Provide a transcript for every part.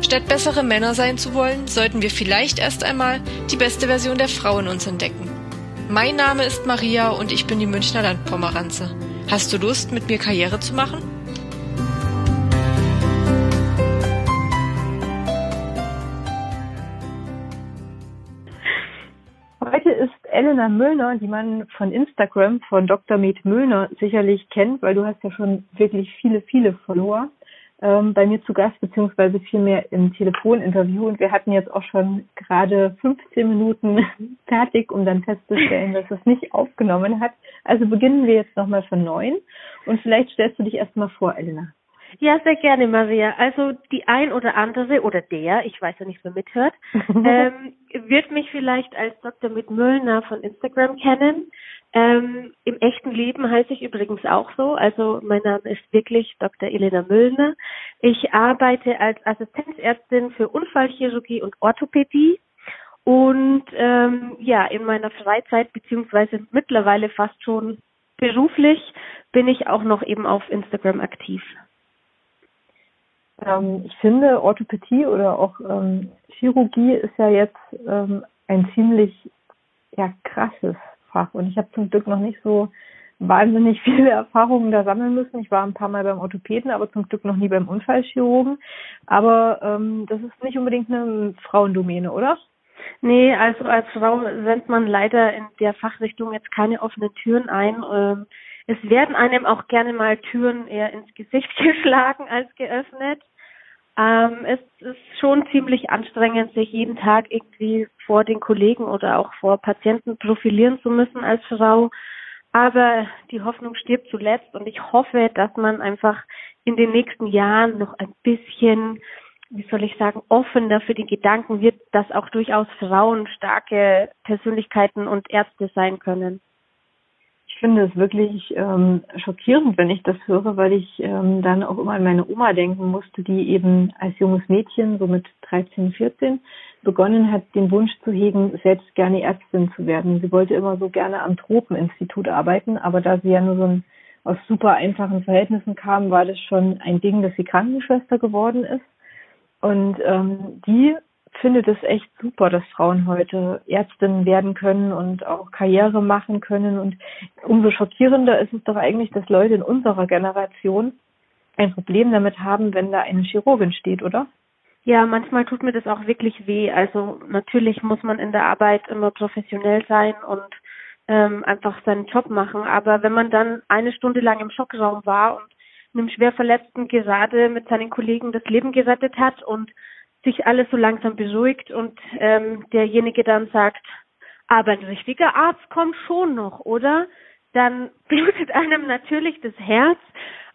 Statt bessere Männer sein zu wollen, sollten wir vielleicht erst einmal die beste Version der Frau in uns entdecken. Mein Name ist Maria und ich bin die Münchner Landpomeranze. Hast du Lust, mit mir Karriere zu machen? Heute ist Elena Müllner, die man von Instagram von Dr. Med Müllner sicherlich kennt, weil du hast ja schon wirklich viele, viele Follower ähm, bei mir zu Gast, beziehungsweise vielmehr im Telefoninterview. Und wir hatten jetzt auch schon gerade 15 Minuten fertig, um dann festzustellen, dass es nicht aufgenommen hat. Also beginnen wir jetzt nochmal von neun. Und vielleicht stellst du dich erstmal vor, Elena. Ja, sehr gerne, Maria. Also die ein oder andere oder der, ich weiß ja nicht, wer mithört, ähm, wird mich vielleicht als Dr. Mit Müllner von Instagram kennen. Ähm, Im echten Leben heiße ich übrigens auch so. Also mein Name ist wirklich Dr. Elena Müllner. Ich arbeite als Assistenzärztin für Unfallchirurgie und Orthopädie. Und ähm, ja, in meiner Freizeit beziehungsweise mittlerweile fast schon beruflich bin ich auch noch eben auf Instagram aktiv. Ähm, ich finde, Orthopädie oder auch ähm, Chirurgie ist ja jetzt ähm, ein ziemlich ja, krasses Fach. Und ich habe zum Glück noch nicht so wahnsinnig viele Erfahrungen da sammeln müssen. Ich war ein paar Mal beim Orthopäden, aber zum Glück noch nie beim Unfallchirurgen. Aber ähm, das ist nicht unbedingt eine Frauendomäne, oder? Nee, also als Frau sendet man leider in der Fachrichtung jetzt keine offenen Türen ein. Ähm, es werden einem auch gerne mal Türen eher ins Gesicht geschlagen als geöffnet. Ähm, es ist schon ziemlich anstrengend, sich jeden Tag irgendwie vor den Kollegen oder auch vor Patienten profilieren zu müssen als Frau. Aber die Hoffnung stirbt zuletzt und ich hoffe, dass man einfach in den nächsten Jahren noch ein bisschen, wie soll ich sagen, offener für die Gedanken wird, dass auch durchaus Frauen starke Persönlichkeiten und Ärzte sein können. Finde es wirklich ähm, schockierend, wenn ich das höre, weil ich ähm, dann auch immer an meine Oma denken musste, die eben als junges Mädchen, so mit 13, 14, begonnen hat, den Wunsch zu hegen, selbst gerne Ärztin zu werden. Sie wollte immer so gerne am Tropeninstitut arbeiten, aber da sie ja nur so ein, aus super einfachen Verhältnissen kam, war das schon ein Ding, dass sie Krankenschwester geworden ist. Und ähm, die finde es echt super, dass Frauen heute Ärztinnen werden können und auch Karriere machen können. Und umso schockierender ist es doch eigentlich, dass Leute in unserer Generation ein Problem damit haben, wenn da eine Chirurgin steht, oder? Ja, manchmal tut mir das auch wirklich weh. Also natürlich muss man in der Arbeit immer professionell sein und ähm, einfach seinen Job machen. Aber wenn man dann eine Stunde lang im Schockraum war und einem schwer Verletzten gerade mit seinen Kollegen das Leben gerettet hat und sich alles so langsam beruhigt und ähm, derjenige dann sagt, aber ein richtiger Arzt kommt schon noch, oder? Dann blutet einem natürlich das Herz,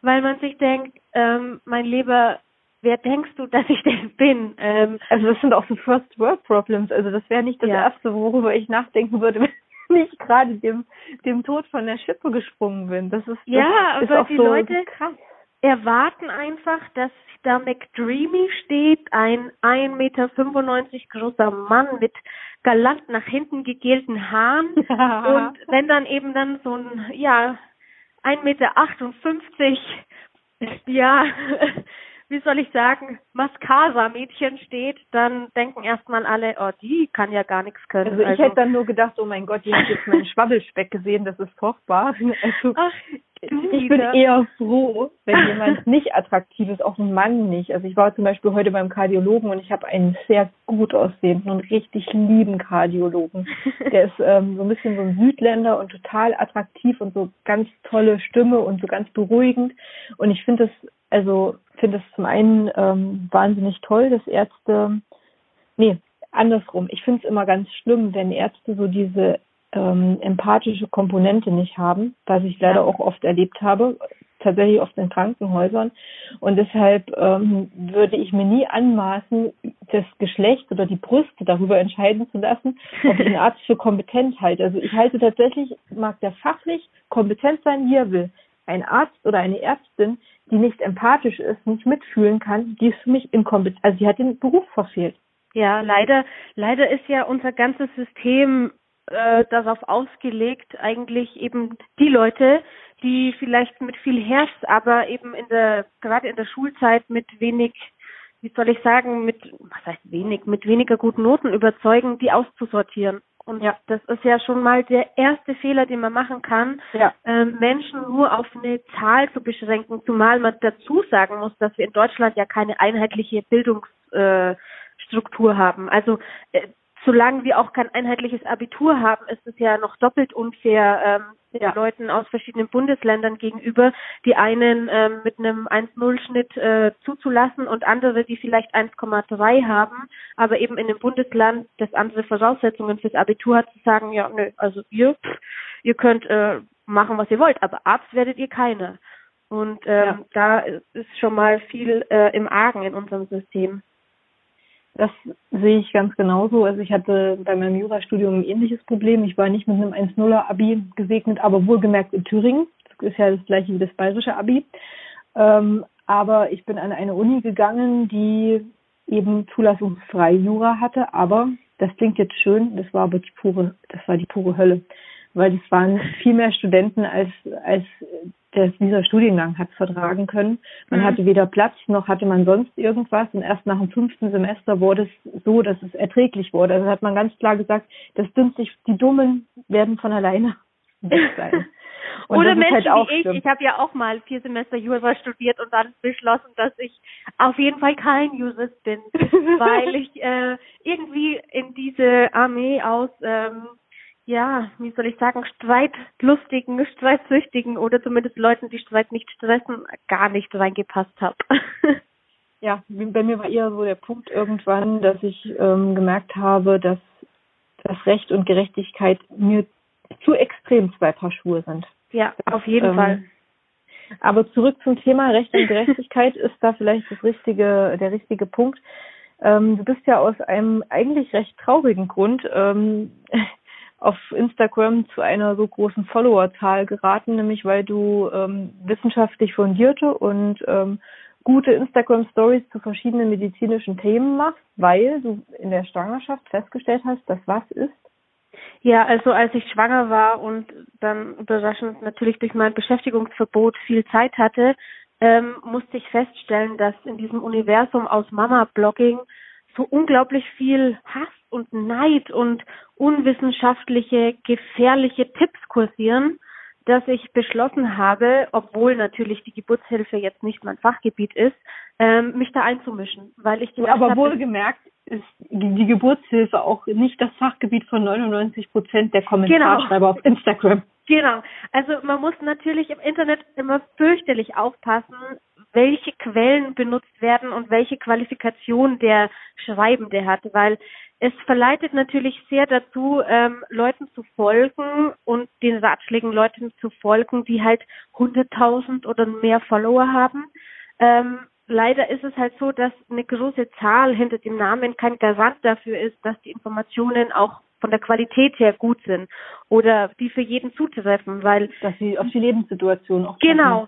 weil man sich denkt, ähm, mein Lieber, wer denkst du, dass ich denn bin? Ähm, also das sind auch so First World Problems. Also das wäre nicht das ja. Erste, worüber ich nachdenken würde, wenn ich gerade dem, dem Tod von der Schippe gesprungen bin. Das ist, das ja, ist auch die so Leute krass. Erwarten einfach, dass da McDreamy steht, ein 1,95 Meter großer Mann mit galant nach hinten gegelten Haaren. Und wenn dann eben dann so ein, ja, 1,58 Meter, ja, wie soll ich sagen, Mascara-Mädchen steht, dann denken erstmal alle, oh, die kann ja gar nichts können. Also ich also, hätte dann nur gedacht, oh mein Gott, die hat jetzt meinen Schwabbelspeck gesehen, das ist furchtbar. Also, Ach, ich bin eher froh, wenn jemand nicht attraktiv ist, auch ein Mann nicht. Also ich war zum Beispiel heute beim Kardiologen und ich habe einen sehr gut aussehenden und richtig lieben Kardiologen. Der ist ähm, so ein bisschen so ein Südländer und total attraktiv und so ganz tolle Stimme und so ganz beruhigend. Und ich finde es, also finde es zum einen ähm, wahnsinnig toll, dass Ärzte, nee, andersrum. Ich finde es immer ganz schlimm, wenn Ärzte so diese ähm, empathische Komponente nicht haben, was ich leider auch oft erlebt habe. tatsächlich oft in Krankenhäusern. Und deshalb ähm, würde ich mir nie anmaßen, das Geschlecht oder die Brüste darüber entscheiden zu lassen, ob ich einen Arzt für kompetent halte. Also ich halte tatsächlich, mag der fachlich kompetent sein, wie er will. Ein Arzt oder eine Ärztin, die nicht empathisch ist, nicht mitfühlen kann, die ist für mich inkompetent. Also sie hat den Beruf verfehlt. Ja, leider, leider ist ja unser ganzes System äh, darauf ausgelegt, eigentlich eben die Leute, die vielleicht mit viel Herz, aber eben in der, gerade in der Schulzeit mit wenig, wie soll ich sagen, mit, was heißt wenig, mit weniger guten Noten überzeugen, die auszusortieren. Und ja, das ist ja schon mal der erste Fehler, den man machen kann, ja. ähm, Menschen nur auf eine Zahl zu beschränken, zumal man dazu sagen muss, dass wir in Deutschland ja keine einheitliche Bildungsstruktur äh, haben. Also äh, solange wir auch kein einheitliches Abitur haben, ist es ja noch doppelt unfair ähm, ja. Leuten aus verschiedenen Bundesländern gegenüber, die einen ähm, mit einem 1-0-Schnitt äh, zuzulassen und andere, die vielleicht 1,3 haben, aber eben in dem Bundesland, das andere Voraussetzungen fürs Abitur hat, zu sagen, ja, nö, also ihr, pff, ihr könnt äh, machen, was ihr wollt, aber Arzt werdet ihr keine. Und ähm, ja. da ist schon mal viel äh, im Argen in unserem System. Das sehe ich ganz genauso. Also ich hatte bei meinem Jurastudium ein ähnliches Problem. Ich war nicht mit einem 1-0er Abi gesegnet, aber wohlgemerkt in Thüringen. Das ist ja das gleiche wie das bayerische Abi. Ähm, aber ich bin an eine Uni gegangen, die eben zulassungsfrei Jura hatte, aber das klingt jetzt schön, das war aber die pure, das war die pure Hölle. Weil es waren viel mehr Studenten als, als der dieser Studiengang hat vertragen können. Man mhm. hatte weder Platz noch hatte man sonst irgendwas. Und erst nach dem fünften Semester wurde es so, dass es erträglich wurde. Also hat man ganz klar gesagt, das dümmt sich, die Dummen werden von alleine weg sein. Und Oder Menschen halt wie ich. Stimmt. Ich habe ja auch mal vier Semester Jura studiert und dann beschlossen, dass ich auf jeden Fall kein Jurist bin, weil ich äh, irgendwie in diese Armee aus ähm, ja, wie soll ich sagen, streitlustigen, streitsüchtigen oder zumindest Leuten, die Streit nicht stressen, gar nicht reingepasst habe. ja, bei mir war eher so der Punkt irgendwann, dass ich ähm, gemerkt habe, dass das Recht und Gerechtigkeit mir zu extrem zwei Paar Schuhe sind. Ja, das, auf jeden ähm, Fall. Aber zurück zum Thema Recht und Gerechtigkeit ist da vielleicht das richtige, der richtige Punkt. Ähm, du bist ja aus einem eigentlich recht traurigen Grund ähm, auf Instagram zu einer so großen Followerzahl geraten, nämlich weil du ähm, wissenschaftlich fundierte und ähm, gute Instagram Stories zu verschiedenen medizinischen Themen machst, weil du in der Schwangerschaft festgestellt hast, dass was ist? Ja, also als ich schwanger war und dann überraschend natürlich durch mein Beschäftigungsverbot viel Zeit hatte, ähm, musste ich feststellen, dass in diesem Universum aus Mama-Blogging so unglaublich viel Hass und Neid und unwissenschaftliche, gefährliche Tipps kursieren, dass ich beschlossen habe, obwohl natürlich die Geburtshilfe jetzt nicht mein Fachgebiet ist, ähm, mich da einzumischen, weil ich ja, aber wohlgemerkt ist die Geburtshilfe auch nicht das Fachgebiet von 99 Prozent der Kommentarschreiber genau. auf Instagram. Genau. Also man muss natürlich im Internet immer fürchterlich aufpassen, welche Quellen benutzt werden und welche Qualifikation der Schreibende hat, weil es verleitet natürlich sehr dazu, ähm, Leuten zu folgen und den Ratschlägen Leuten zu folgen, die halt 100.000 oder mehr Follower haben. Ähm, leider ist es halt so, dass eine große Zahl hinter dem Namen kein Garant dafür ist, dass die Informationen auch von der Qualität her gut sind oder die für jeden zutreffen, weil dass sie auf die Lebenssituation auch genau.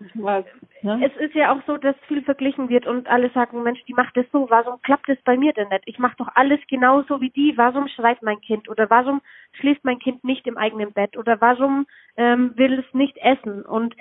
ne? Es ist ja auch so, dass viel verglichen wird und alle sagen, Mensch, die macht es so, warum klappt es bei mir denn nicht? Ich mache doch alles genauso wie die. Warum schreit mein Kind oder warum schläft mein Kind nicht im eigenen Bett oder warum ähm, will es nicht essen? Und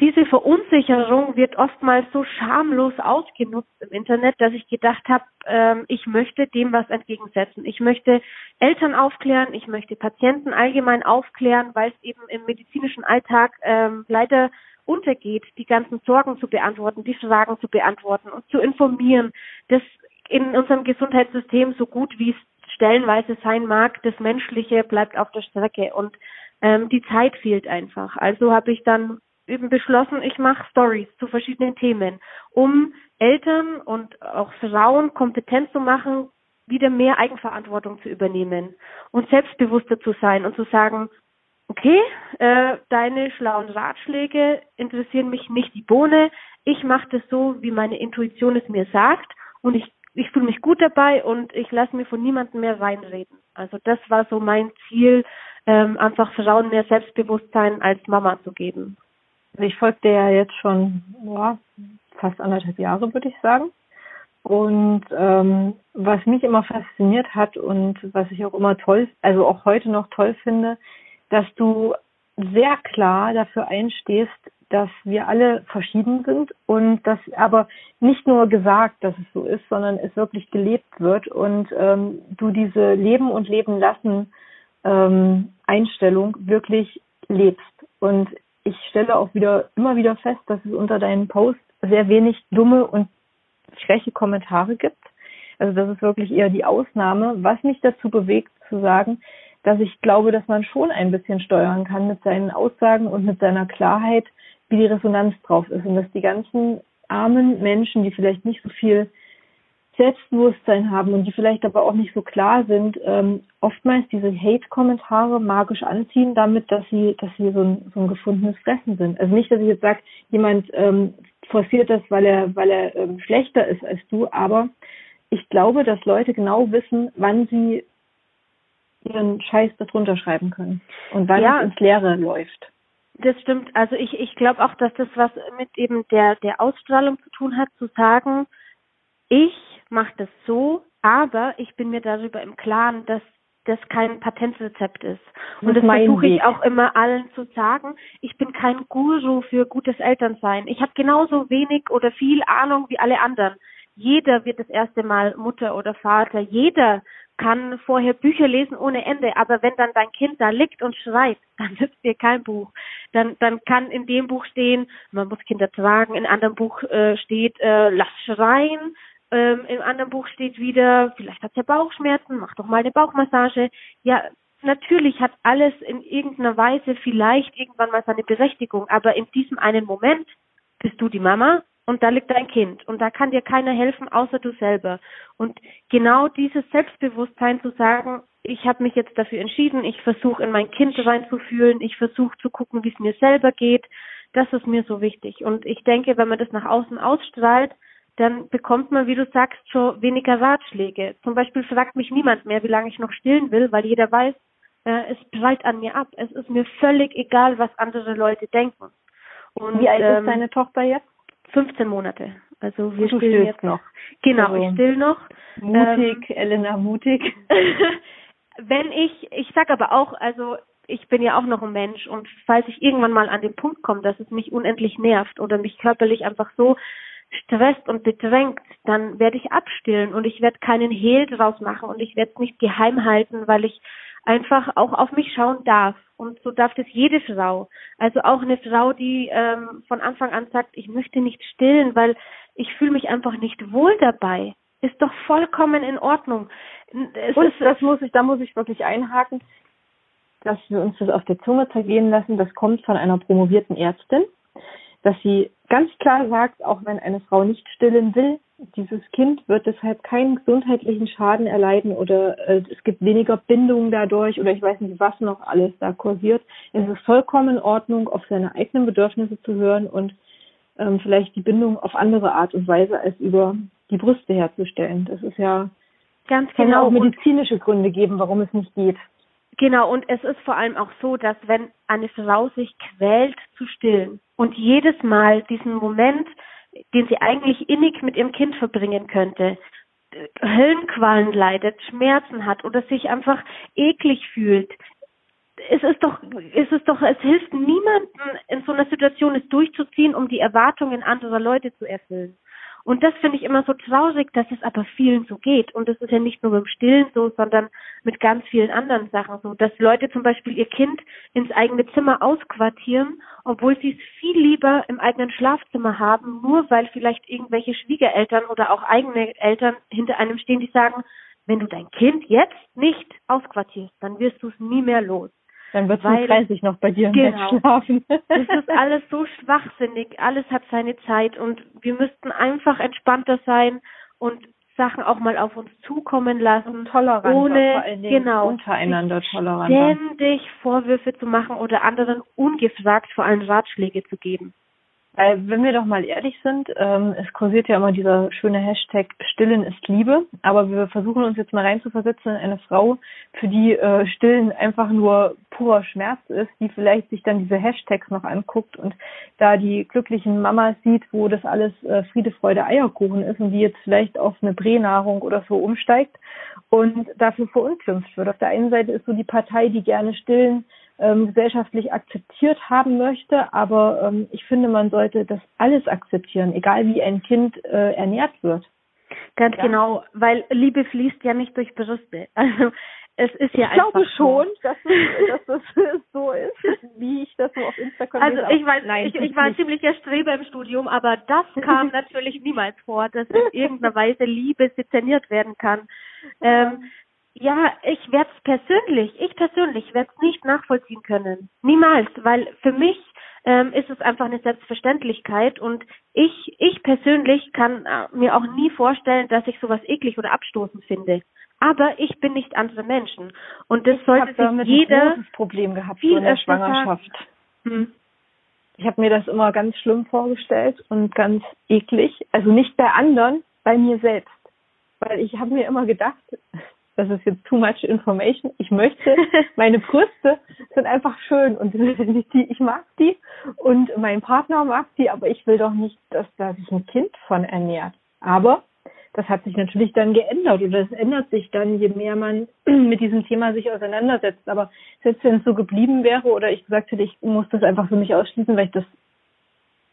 diese Verunsicherung wird oftmals so schamlos ausgenutzt im Internet, dass ich gedacht habe, ähm, ich möchte dem was entgegensetzen. Ich möchte Eltern aufklären, ich möchte Patienten allgemein aufklären, weil es eben im medizinischen Alltag ähm, leider untergeht, die ganzen Sorgen zu beantworten, die Fragen zu beantworten und zu informieren, dass in unserem Gesundheitssystem so gut wie es stellenweise sein mag, das Menschliche bleibt auf der Strecke und ähm, die Zeit fehlt einfach. Also habe ich dann eben beschlossen, ich mache Stories zu verschiedenen Themen, um Eltern und auch Frauen kompetent zu machen, wieder mehr Eigenverantwortung zu übernehmen und selbstbewusster zu sein und zu sagen, okay, äh, deine schlauen Ratschläge interessieren mich nicht die Bohne. Ich mache das so, wie meine Intuition es mir sagt und ich, ich fühle mich gut dabei und ich lasse mir von niemandem mehr reinreden. Also das war so mein Ziel, ähm, einfach Frauen mehr Selbstbewusstsein als Mama zu geben. Also ich folge dir ja jetzt schon ja, fast anderthalb Jahre, würde ich sagen. Und ähm, was mich immer fasziniert hat und was ich auch immer toll, also auch heute noch toll finde, dass du sehr klar dafür einstehst, dass wir alle verschieden sind und dass aber nicht nur gesagt, dass es so ist, sondern es wirklich gelebt wird und ähm, du diese Leben und Leben lassen ähm, Einstellung wirklich lebst. Und ich stelle auch wieder immer wieder fest, dass es unter deinen Posts sehr wenig dumme und freche Kommentare gibt. Also das ist wirklich eher die Ausnahme, was mich dazu bewegt zu sagen, dass ich glaube, dass man schon ein bisschen steuern kann mit seinen Aussagen und mit seiner Klarheit, wie die Resonanz drauf ist und dass die ganzen armen Menschen, die vielleicht nicht so viel Selbstbewusstsein haben und die vielleicht aber auch nicht so klar sind, ähm, oftmals diese Hate-Kommentare magisch anziehen, damit, dass sie, dass sie so ein, so ein gefundenes Fressen sind. Also nicht, dass ich jetzt sage, jemand ähm, forciert das, weil er, weil er ähm, schlechter ist als du, aber ich glaube, dass Leute genau wissen, wann sie ihren Scheiß darunter schreiben können und wann ja, es ins Leere läuft. Das stimmt. Also ich, ich glaube auch, dass das was mit eben der, der Ausstrahlung zu tun hat, zu sagen, ich mache das so, aber ich bin mir darüber im Klaren, dass das kein Patentrezept ist. Und das, das versuche ich auch immer allen zu sagen. Ich bin kein Guru für gutes Elternsein. Ich habe genauso wenig oder viel Ahnung wie alle anderen. Jeder wird das erste Mal Mutter oder Vater. Jeder kann vorher Bücher lesen ohne Ende, aber wenn dann dein Kind da liegt und schreit, dann nützt dir kein Buch. Dann, dann kann in dem Buch stehen, man muss Kinder tragen, in einem anderen Buch äh, steht, äh, lass schreien, ähm, Im anderen Buch steht wieder, vielleicht hat er Bauchschmerzen, mach doch mal eine Bauchmassage. Ja, natürlich hat alles in irgendeiner Weise vielleicht irgendwann mal seine Berechtigung, aber in diesem einen Moment bist du die Mama und da liegt dein Kind und da kann dir keiner helfen außer du selber. Und genau dieses Selbstbewusstsein zu sagen, ich habe mich jetzt dafür entschieden, ich versuche in mein Kind reinzufühlen, ich versuche zu gucken, wie es mir selber geht, das ist mir so wichtig. Und ich denke, wenn man das nach außen ausstrahlt, dann bekommt man, wie du sagst, schon weniger Ratschläge. Zum Beispiel fragt mich niemand mehr, wie lange ich noch stillen will, weil jeder weiß, äh, es prallt an mir ab. Es ist mir völlig egal, was andere Leute denken. Und, wie alt ähm, ist deine Tochter jetzt? 15 Monate. Also wir du stillen jetzt noch. Genau, also, ich still noch. Mutig, ähm, Elena, mutig. wenn ich, ich sag aber auch, also ich bin ja auch noch ein Mensch und falls ich irgendwann mal an den Punkt komme, dass es mich unendlich nervt oder mich körperlich einfach so stresst und bedrängt, dann werde ich abstillen und ich werde keinen Hehl draus machen und ich werde es nicht geheim halten, weil ich einfach auch auf mich schauen darf. Und so darf das jede Frau. Also auch eine Frau, die ähm, von Anfang an sagt, ich möchte nicht stillen, weil ich fühle mich einfach nicht wohl dabei. Ist doch vollkommen in Ordnung. Es und das muss ich, da muss ich wirklich einhaken, dass wir uns das auf der Zunge zergehen lassen. Das kommt von einer promovierten Ärztin dass sie ganz klar sagt, auch wenn eine Frau nicht stillen will, dieses Kind wird deshalb keinen gesundheitlichen Schaden erleiden oder äh, es gibt weniger Bindung dadurch oder ich weiß nicht, was noch alles da kursiert. Es ist vollkommen in Ordnung, auf seine eigenen Bedürfnisse zu hören und ähm, vielleicht die Bindung auf andere Art und Weise als über die Brüste herzustellen. Das ist ja ganz genau. Kann auch medizinische Gründe geben, warum es nicht geht. Genau, und es ist vor allem auch so, dass wenn eine Frau sich quält zu stillen und jedes Mal diesen Moment, den sie eigentlich innig mit ihrem Kind verbringen könnte, Höllenqualen leidet, Schmerzen hat oder sich einfach eklig fühlt, es ist doch, es ist doch, es hilft niemandem in so einer Situation es durchzuziehen, um die Erwartungen anderer Leute zu erfüllen. Und das finde ich immer so traurig, dass es aber vielen so geht. Und das ist ja nicht nur beim Stillen so, sondern mit ganz vielen anderen Sachen so, dass Leute zum Beispiel ihr Kind ins eigene Zimmer ausquartieren, obwohl sie es viel lieber im eigenen Schlafzimmer haben, nur weil vielleicht irgendwelche Schwiegereltern oder auch eigene Eltern hinter einem stehen, die sagen, wenn du dein Kind jetzt nicht ausquartierst, dann wirst du es nie mehr los. Dann wird es 30 noch bei dir im genau. Bett schlafen. das ist alles so schwachsinnig. Alles hat seine Zeit und wir müssten einfach entspannter sein und Sachen auch mal auf uns zukommen lassen, tolerant, ohne vor allen Dingen genau untereinander tolerant. ständig Vorwürfe zu machen oder anderen ungefragt vor allem Ratschläge zu geben. Weil, wenn wir doch mal ehrlich sind, ähm, es kursiert ja immer dieser schöne Hashtag Stillen ist Liebe, aber wir versuchen uns jetzt mal reinzuversetzen in eine Frau, für die äh, Stillen einfach nur purer Schmerz ist, die vielleicht sich dann diese Hashtags noch anguckt und da die glücklichen Mamas sieht, wo das alles äh, Friede, Freude, Eierkuchen ist und die jetzt vielleicht auf eine Pränahrung oder so umsteigt und dafür verunglimpft wird. Auf der einen Seite ist so die Partei, die gerne Stillen ähm, gesellschaftlich akzeptiert haben möchte. Aber ähm, ich finde, man sollte das alles akzeptieren, egal wie ein Kind äh, ernährt wird. Ganz ja. genau, weil Liebe fließt ja nicht durch Brüste. Also es ist ja ich glaube schon, dass, es, dass das so ist, wie ich das so auf Instagram Also ich weiß, Nein, ich, ich war ein ziemlicher Streber im Studium, aber das kam natürlich niemals vor, dass in irgendeiner Weise Liebe szeniert werden kann. Ähm, ja, ich werde es persönlich, ich persönlich werde es nicht nachvollziehen können. Niemals, weil für mich ähm, ist es einfach eine Selbstverständlichkeit und ich, ich persönlich kann äh, mir auch nie vorstellen, dass ich sowas eklig oder abstoßend finde. Aber ich bin nicht andere Menschen und das ich sollte sich damit jeder ein großes Problem gehabt so in der Schwangerschaft. Hm. Ich habe mir das immer ganz schlimm vorgestellt und ganz eklig. Also nicht bei anderen, bei mir selbst. Weil ich habe mir immer gedacht, das ist jetzt too much information. Ich möchte, meine Brüste sind einfach schön und die, ich mag die und mein Partner mag die, aber ich will doch nicht, dass da sich ein Kind von ernährt. Aber das hat sich natürlich dann geändert oder es ändert sich dann, je mehr man mit diesem Thema sich auseinandersetzt. Aber selbst wenn es so geblieben wäre oder ich gesagt hätte, ich muss das einfach für mich ausschließen, weil ich das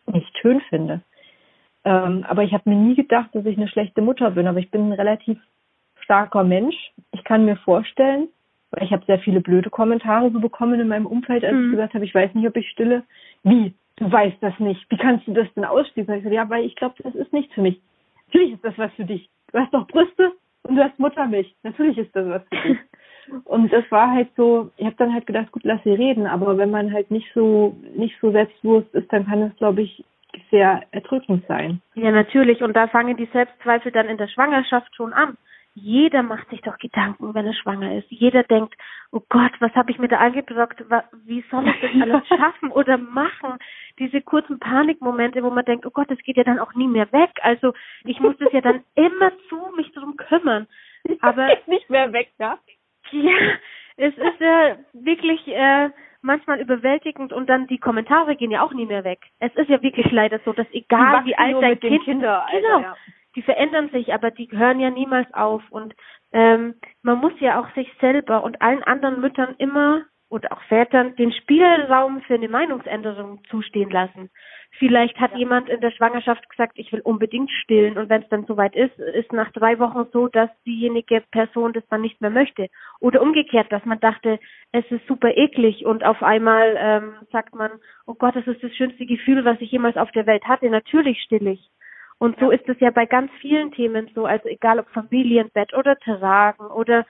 nicht schön finde. Ähm, aber ich habe mir nie gedacht, dass ich eine schlechte Mutter bin. Aber ich bin relativ starker Mensch. Ich kann mir vorstellen, weil ich habe sehr viele blöde Kommentare so bekommen in meinem Umfeld, als mhm. ich gesagt habe, ich weiß nicht, ob ich stille. Wie? Du weißt das nicht. Wie kannst du das denn ausschließen? Ich gesagt, ja, weil ich glaube, das ist nichts für mich. Natürlich ist das was für dich. Du hast doch Brüste und du hast Muttermilch. Natürlich ist das was für dich. Und das war halt so, ich habe dann halt gedacht, gut, lass sie reden, aber wenn man halt nicht so nicht so selbstbewusst ist, dann kann es, glaube ich, sehr erdrückend sein. Ja, natürlich. Und da fangen die Selbstzweifel dann in der Schwangerschaft schon an. Jeder macht sich doch Gedanken, wenn er schwanger ist. Jeder denkt, oh Gott, was habe ich mir da angebrockt? Wie soll ich das alles schaffen oder machen? Diese kurzen Panikmomente, wo man denkt, oh Gott, das geht ja dann auch nie mehr weg. Also ich muss das ja dann immer zu mich darum kümmern. Aber nicht mehr weg, ja? Ja, es ist ja wirklich äh, manchmal überwältigend und dann die Kommentare gehen ja auch nie mehr weg. Es ist ja wirklich leider so, dass egal wie alt dein Kind, Kinder, genau, ja die verändern sich, aber die hören ja niemals auf. Und ähm, man muss ja auch sich selber und allen anderen Müttern immer oder auch Vätern den Spielraum für eine Meinungsänderung zustehen lassen. Vielleicht hat ja. jemand in der Schwangerschaft gesagt, ich will unbedingt stillen und wenn es dann soweit ist, ist nach drei Wochen so, dass diejenige Person das dann nicht mehr möchte. Oder umgekehrt, dass man dachte, es ist super eklig und auf einmal ähm, sagt man, oh Gott, das ist das schönste Gefühl, was ich jemals auf der Welt hatte. Natürlich still ich. Und so ist es ja bei ganz vielen Themen so, also egal ob Familienbett oder Tragen oder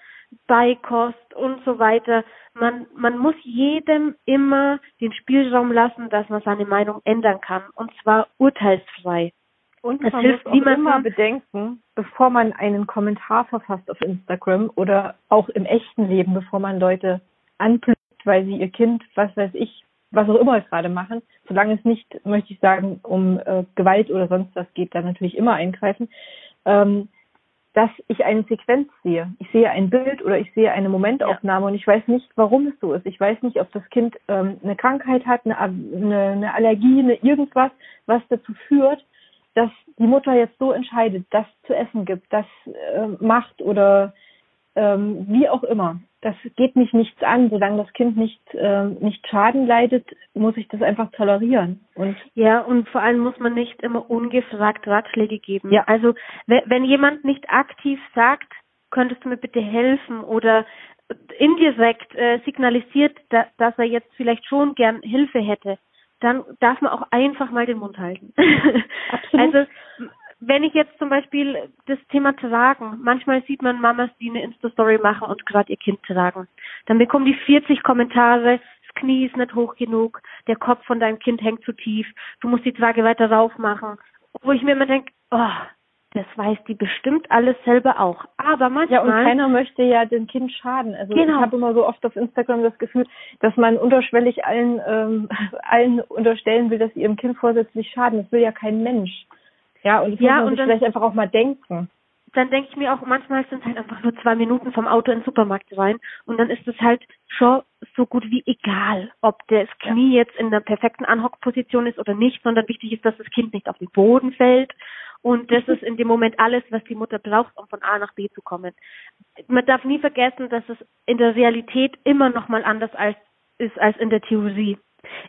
Beikost und so weiter. Man, man muss jedem immer den Spielraum lassen, dass man seine Meinung ändern kann. Und zwar urteilsfrei. Und das man hilft muss auch immer bedenken, bevor man einen Kommentar verfasst auf Instagram oder auch im echten Leben, bevor man Leute anplügt, weil sie ihr Kind, was weiß ich, was auch immer gerade machen, solange es nicht, möchte ich sagen, um äh, Gewalt oder sonst was geht, dann natürlich immer eingreifen, ähm, dass ich eine Sequenz sehe. Ich sehe ein Bild oder ich sehe eine Momentaufnahme ja. und ich weiß nicht, warum es so ist. Ich weiß nicht, ob das Kind ähm, eine Krankheit hat, eine, eine, eine Allergie, eine irgendwas, was dazu führt, dass die Mutter jetzt so entscheidet, das zu essen gibt, das äh, macht oder ähm, wie auch immer das geht mich nichts an. Solange das Kind nicht, äh, nicht Schaden leidet, muss ich das einfach tolerieren. Und ja, und vor allem muss man nicht immer ungefragt Ratschläge geben. Ja. Also wenn jemand nicht aktiv sagt, könntest du mir bitte helfen oder indirekt äh, signalisiert, da, dass er jetzt vielleicht schon gern Hilfe hätte, dann darf man auch einfach mal den Mund halten. Absolut. Also wenn ich jetzt zum Beispiel das Thema tragen, manchmal sieht man Mamas, die eine Insta-Story machen und gerade ihr Kind tragen. Dann bekommen die 40 Kommentare, das Knie ist nicht hoch genug, der Kopf von deinem Kind hängt zu tief, du musst die Trage weiter rauf machen. Wo ich mir immer denke, oh, das weiß die bestimmt alles selber auch. Aber manchmal. Ja, und keiner möchte ja dem Kind schaden. Also genau. ich habe immer so oft auf Instagram das Gefühl, dass man unterschwellig allen, ähm, allen unterstellen will, dass sie ihrem Kind vorsätzlich schaden. Das will ja kein Mensch. Ja, und das ja, muss man sich dann, vielleicht einfach auch mal denken. Dann denke ich mir auch, manchmal sind es halt einfach nur zwei Minuten vom Auto in den Supermarkt rein und dann ist es halt schon so gut wie egal, ob das Knie ja. jetzt in der perfekten Anhockposition ist oder nicht, sondern wichtig ist, dass das Kind nicht auf den Boden fällt und das ist in dem Moment alles, was die Mutter braucht, um von A nach B zu kommen. Man darf nie vergessen, dass es in der Realität immer noch mal anders als, ist als in der Theorie.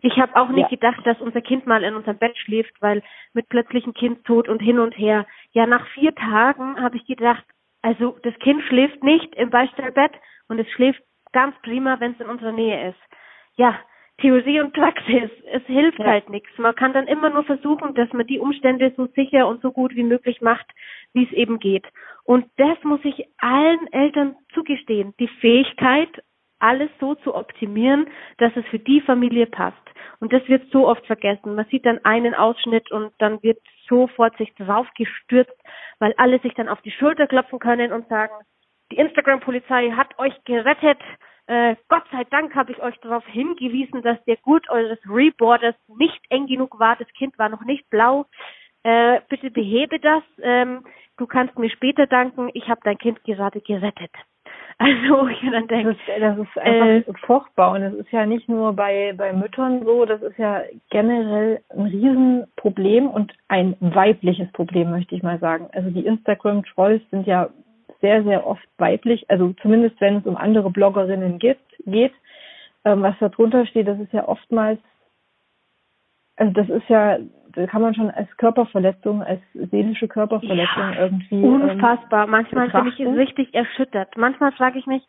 Ich habe auch nicht ja. gedacht, dass unser Kind mal in unserem Bett schläft, weil mit plötzlichem Kindstod und hin und her. Ja, nach vier Tagen habe ich gedacht, also das Kind schläft nicht im Beistellbett und es schläft ganz prima, wenn es in unserer Nähe ist. Ja, Theorie und Praxis. Es hilft ja. halt nichts. Man kann dann immer nur versuchen, dass man die Umstände so sicher und so gut wie möglich macht, wie es eben geht. Und das muss ich allen Eltern zugestehen. Die Fähigkeit, alles so zu optimieren, dass es für die Familie passt. Und das wird so oft vergessen. Man sieht dann einen Ausschnitt und dann wird sofort sich drauf gestürzt, weil alle sich dann auf die Schulter klopfen können und sagen, die Instagram-Polizei hat euch gerettet äh, Gott sei Dank habe ich euch darauf hingewiesen, dass der Gurt eures Reboarders nicht eng genug war. Das Kind war noch nicht blau. Äh, bitte behebe das. Ähm, du kannst mir später danken. Ich habe dein Kind gerade gerettet. Also ich dann denke, das, das ist einfach äh, furchtbar und es ist ja nicht nur bei bei Müttern so, das ist ja generell ein Riesenproblem und ein weibliches Problem möchte ich mal sagen. Also die Instagram Trolls sind ja sehr, sehr oft weiblich, also zumindest wenn es um andere Bloggerinnen gibt, geht, ähm, was da drunter steht, das ist ja oftmals, also das ist ja, da kann man schon als Körperverletzung, als seelische Körperverletzung ja, irgendwie. Ähm, unfassbar. Ähm, Manchmal bin ich richtig erschüttert. Manchmal frage ich mich,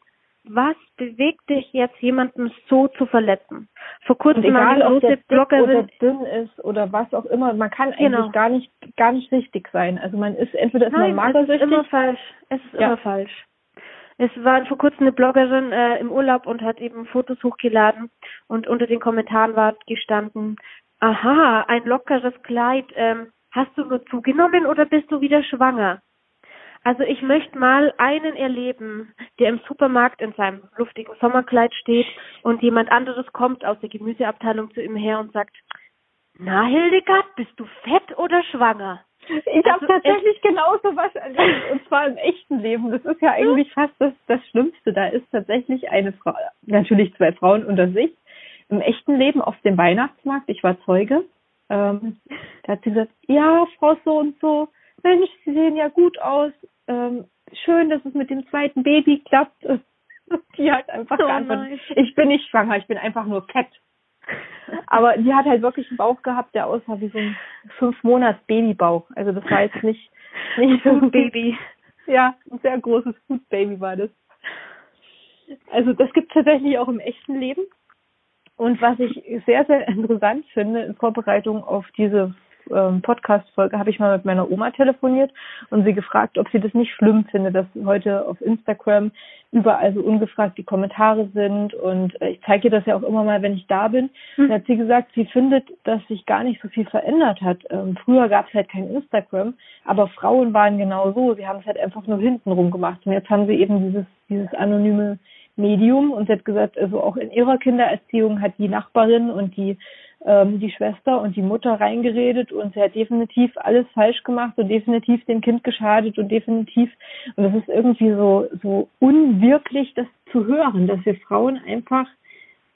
was bewegt dich jetzt, jemanden so zu verletzen? Vor kurzem egal, eine große ob Bloggerin oder dünn ist oder was auch immer, man kann genau. eigentlich gar nicht gar nicht richtig sein. Also man ist entweder ist Nein, man magersüchtig. Es ist immer falsch. Es ist ja. immer falsch. Es war vor kurzem eine Bloggerin äh, im Urlaub und hat eben Fotos hochgeladen und unter den Kommentaren war gestanden, aha, ein lockeres Kleid, ähm, hast du nur zugenommen oder bist du wieder schwanger? Also ich möchte mal einen erleben, der im Supermarkt in seinem luftigen Sommerkleid steht und jemand anderes kommt aus der Gemüseabteilung zu ihm her und sagt, na Hildegard, bist du fett oder schwanger? Ich also habe tatsächlich genauso was erlebt, und zwar im echten Leben. Das ist ja eigentlich fast das, das Schlimmste. Da ist tatsächlich eine Frau, natürlich zwei Frauen unter sich, im echten Leben auf dem Weihnachtsmarkt. Ich war Zeuge. Ähm, da hat sie gesagt, ja, Frau so und so, Mensch, Sie sehen ja gut aus ähm, schön, dass es mit dem zweiten Baby klappt. die hat einfach so geantwortet, ich bin nicht schwanger, ich bin einfach nur fett. Aber die hat halt wirklich einen Bauch gehabt, der aussah wie so ein fünf Monats Babybauch. Also das war jetzt nicht, nicht Food Baby. Ja, ein sehr großes Food Baby war das. Also das gibt es tatsächlich auch im echten Leben. Und was ich sehr, sehr interessant finde in Vorbereitung auf diese ähm, Podcast-Folge habe ich mal mit meiner Oma telefoniert und sie gefragt, ob sie das nicht schlimm findet, dass heute auf Instagram überall so ungefragt die Kommentare sind und äh, ich zeige ihr das ja auch immer mal, wenn ich da bin. Hm. Da hat sie gesagt, sie findet, dass sich gar nicht so viel verändert hat. Ähm, früher gab es halt kein Instagram, aber Frauen waren genau so. Sie haben es halt einfach nur hintenrum gemacht und jetzt haben sie eben dieses, dieses anonyme Medium und sie hat gesagt, also auch in ihrer Kindererziehung hat die Nachbarin und die ähm, die Schwester und die Mutter reingeredet und sie hat definitiv alles falsch gemacht und definitiv dem Kind geschadet und definitiv und das ist irgendwie so so unwirklich das zu hören, dass wir Frauen einfach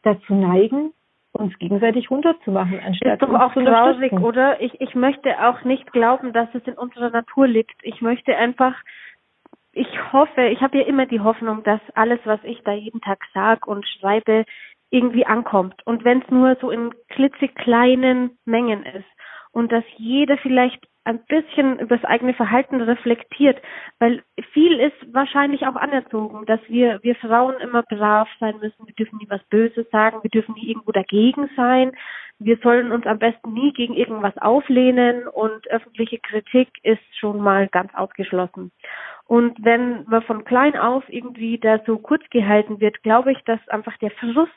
dazu neigen, uns gegenseitig runterzumachen, anstatt ist doch auch traurig, oder? Ich ich möchte auch nicht glauben, dass es in unserer Natur liegt. Ich möchte einfach ich hoffe, ich habe ja immer die Hoffnung, dass alles, was ich da jeden Tag sag und schreibe, irgendwie ankommt. Und wenn es nur so in klitzekleinen Mengen ist und dass jeder vielleicht ein bisschen über das eigene Verhalten reflektiert, weil viel ist wahrscheinlich auch anerzogen, dass wir, wir Frauen immer brav sein müssen, wir dürfen nie was Böses sagen, wir dürfen nie irgendwo dagegen sein, wir sollen uns am besten nie gegen irgendwas auflehnen und öffentliche Kritik ist schon mal ganz ausgeschlossen. Und wenn man von klein auf irgendwie da so kurz gehalten wird, glaube ich, dass einfach der Frust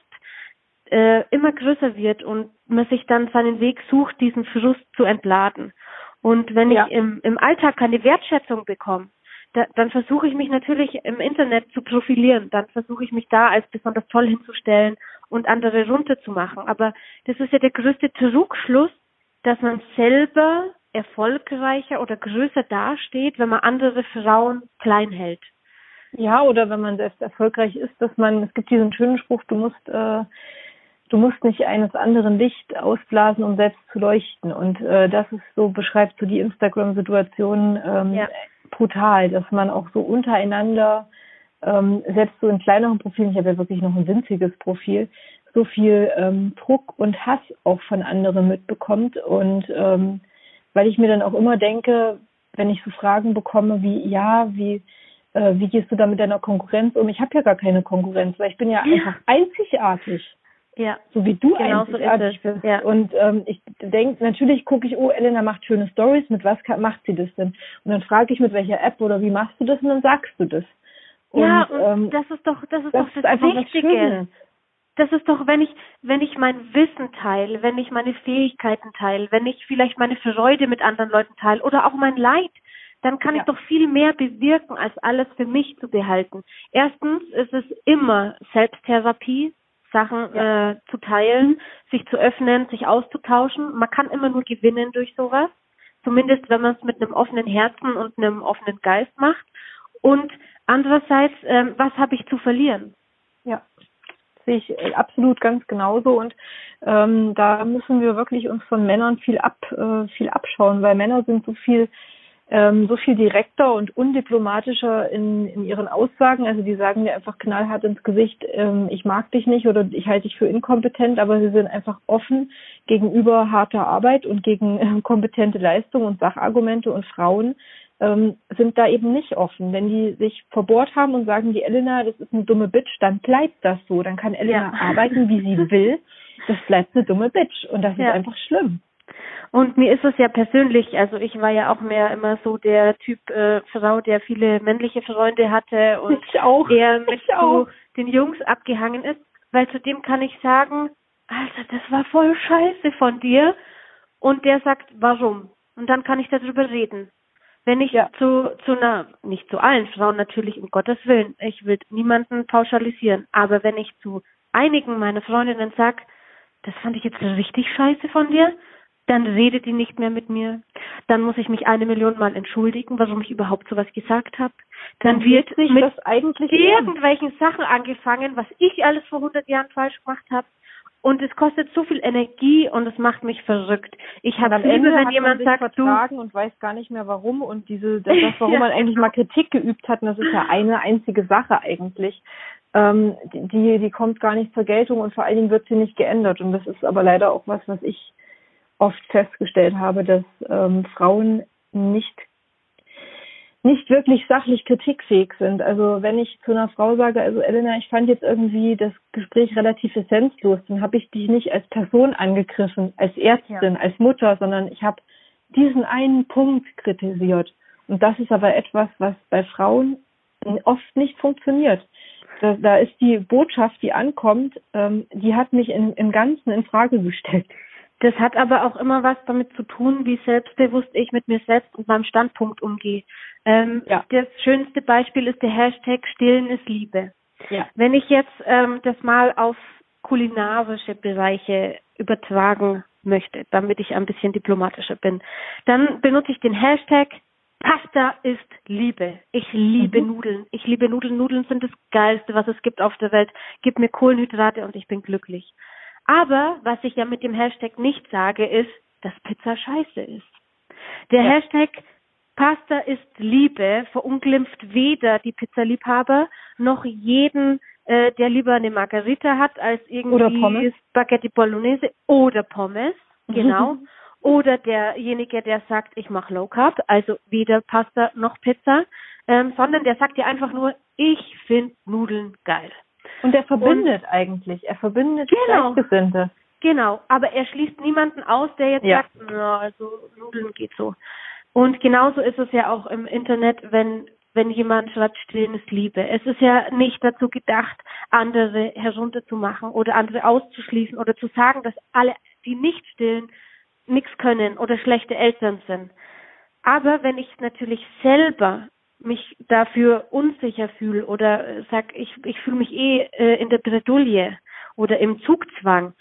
äh, immer größer wird und man sich dann seinen Weg sucht, diesen Frust zu entladen. Und wenn ja. ich im, im Alltag keine Wertschätzung bekomme, da, dann versuche ich mich natürlich im Internet zu profilieren. Dann versuche ich mich da als besonders toll hinzustellen und andere runterzumachen. Aber das ist ja der größte Trugschluss, dass man selber erfolgreicher oder größer dasteht, wenn man andere Frauen klein hält. Ja, oder wenn man selbst erfolgreich ist, dass man, es gibt diesen schönen Spruch, du musst, äh, du musst nicht eines anderen Licht ausblasen, um selbst zu leuchten. Und äh, das ist so, beschreibt so die Instagram-Situation ähm, ja. brutal, dass man auch so untereinander, ähm, selbst so in kleineren Profilen, ich habe ja wirklich noch ein winziges Profil, so viel ähm, Druck und Hass auch von anderen mitbekommt. Und ähm, weil ich mir dann auch immer denke, wenn ich so Fragen bekomme wie, ja, wie, äh, wie gehst du da mit deiner Konkurrenz um? Ich habe ja gar keine Konkurrenz, weil ich bin ja, ja. einfach einzigartig. Ja. So wie du genau einzigartig so bist. Ja. Und ähm, ich denke, natürlich gucke ich, oh, Elena macht schöne Stories, mit was kann, macht sie das denn? Und dann frage ich, mit welcher App oder wie machst du das und dann sagst du das. Und, ja, und ähm, das ist doch, das ist das doch das ist Wichtige das ist doch, wenn ich, wenn ich mein Wissen teile, wenn ich meine Fähigkeiten teile, wenn ich vielleicht meine Freude mit anderen Leuten teile oder auch mein Leid, dann kann ja. ich doch viel mehr bewirken, als alles für mich zu behalten. Erstens ist es immer Selbsttherapie, Sachen ja. äh, zu teilen, sich zu öffnen, sich auszutauschen. Man kann immer nur gewinnen durch sowas. Zumindest wenn man es mit einem offenen Herzen und einem offenen Geist macht. Und andererseits, ähm, was habe ich zu verlieren? Ja sehe ich äh, absolut ganz genauso und ähm, da müssen wir wirklich uns von Männern viel ab äh, viel abschauen, weil Männer sind so viel ähm, so viel direkter und undiplomatischer in, in ihren Aussagen. Also die sagen mir einfach knallhart ins Gesicht, ähm, ich mag dich nicht oder ich halte dich für inkompetent, aber sie sind einfach offen gegenüber harter Arbeit und gegen äh, kompetente Leistung und Sachargumente und Frauen ähm, sind da eben nicht offen. Wenn die sich verbohrt haben und sagen, die Elena, das ist eine dumme Bitch, dann bleibt das so. Dann kann Elena ja. arbeiten, wie sie will. Das bleibt eine dumme Bitch. Und das ja. ist einfach schlimm. Und mir ist es ja persönlich, also ich war ja auch mehr immer so der Typ äh, Frau, der viele männliche Freunde hatte und eher mit so den Jungs abgehangen ist, weil zudem kann ich sagen, Alter, das war voll scheiße von dir. Und der sagt, warum? Und dann kann ich darüber reden. Wenn ich ja. zu, zu einer, nicht zu allen Frauen natürlich, um Gottes Willen, ich will niemanden pauschalisieren, aber wenn ich zu einigen meiner Freundinnen sag, das fand ich jetzt richtig scheiße von dir, dann redet die nicht mehr mit mir. Dann muss ich mich eine Million Mal entschuldigen, warum ich überhaupt sowas gesagt habe. Dann, dann wird sich mit irgendwelchen Sachen angefangen, was ich alles vor 100 Jahren falsch gemacht habe. Und es kostet so viel Energie und es macht mich verrückt. Ich habe am Ende, wenn jemand sagt, vertragen du und weiß gar nicht mehr warum und diese das, warum ja. man eigentlich mal Kritik geübt hat, und das ist ja eine einzige Sache eigentlich. Ähm, die die kommt gar nicht zur Geltung und vor allen Dingen wird sie nicht geändert und das ist aber leider auch was, was ich oft festgestellt habe, dass ähm, Frauen nicht nicht wirklich sachlich kritikfähig sind. Also wenn ich zu einer Frau sage, also Elena, ich fand jetzt irgendwie das Gespräch relativ essenzlos, dann habe ich dich nicht als Person angegriffen, als Ärztin, ja. als Mutter, sondern ich habe diesen einen Punkt kritisiert. Und das ist aber etwas, was bei Frauen oft nicht funktioniert. Da, da ist die Botschaft, die ankommt, ähm, die hat mich in, im Ganzen in Frage gestellt. Das hat aber auch immer was damit zu tun, wie selbstbewusst ich mit mir selbst und meinem Standpunkt umgehe. Ähm, ja. Das schönste Beispiel ist der Hashtag Stillen ist Liebe. Ja. Wenn ich jetzt ähm, das mal auf kulinarische Bereiche übertragen möchte, damit ich ein bisschen diplomatischer bin, dann benutze ich den Hashtag Pasta ist Liebe. Ich liebe mhm. Nudeln. Ich liebe Nudeln. Nudeln sind das Geilste, was es gibt auf der Welt. Gib mir Kohlenhydrate und ich bin glücklich. Aber was ich ja mit dem Hashtag nicht sage, ist, dass Pizza scheiße ist. Der ja. Hashtag Pasta ist Liebe verunglimpft weder die Pizzaliebhaber noch jeden, äh, der lieber eine Margarita hat als irgendwie Spaghetti Bolognese oder Pommes, genau. oder derjenige, der sagt, ich mache Low Carb, also weder Pasta noch Pizza, ähm, sondern der sagt dir einfach nur, ich finde Nudeln geil. Und er verbindet und, eigentlich, er verbindet genau, Gleichgesinnte. Genau, aber er schließt niemanden aus, der jetzt ja. sagt, na, also Nudeln geht so. Und genauso ist es ja auch im Internet, wenn wenn jemand schreibt, stillen ist Liebe. Es ist ja nicht dazu gedacht, andere herunterzumachen oder andere auszuschließen oder zu sagen, dass alle, die nicht stillen, nichts können oder schlechte Eltern sind. Aber wenn ich natürlich selber mich dafür unsicher fühle oder sag, ich, ich fühle mich eh äh, in der Bredouille oder im Zugzwang,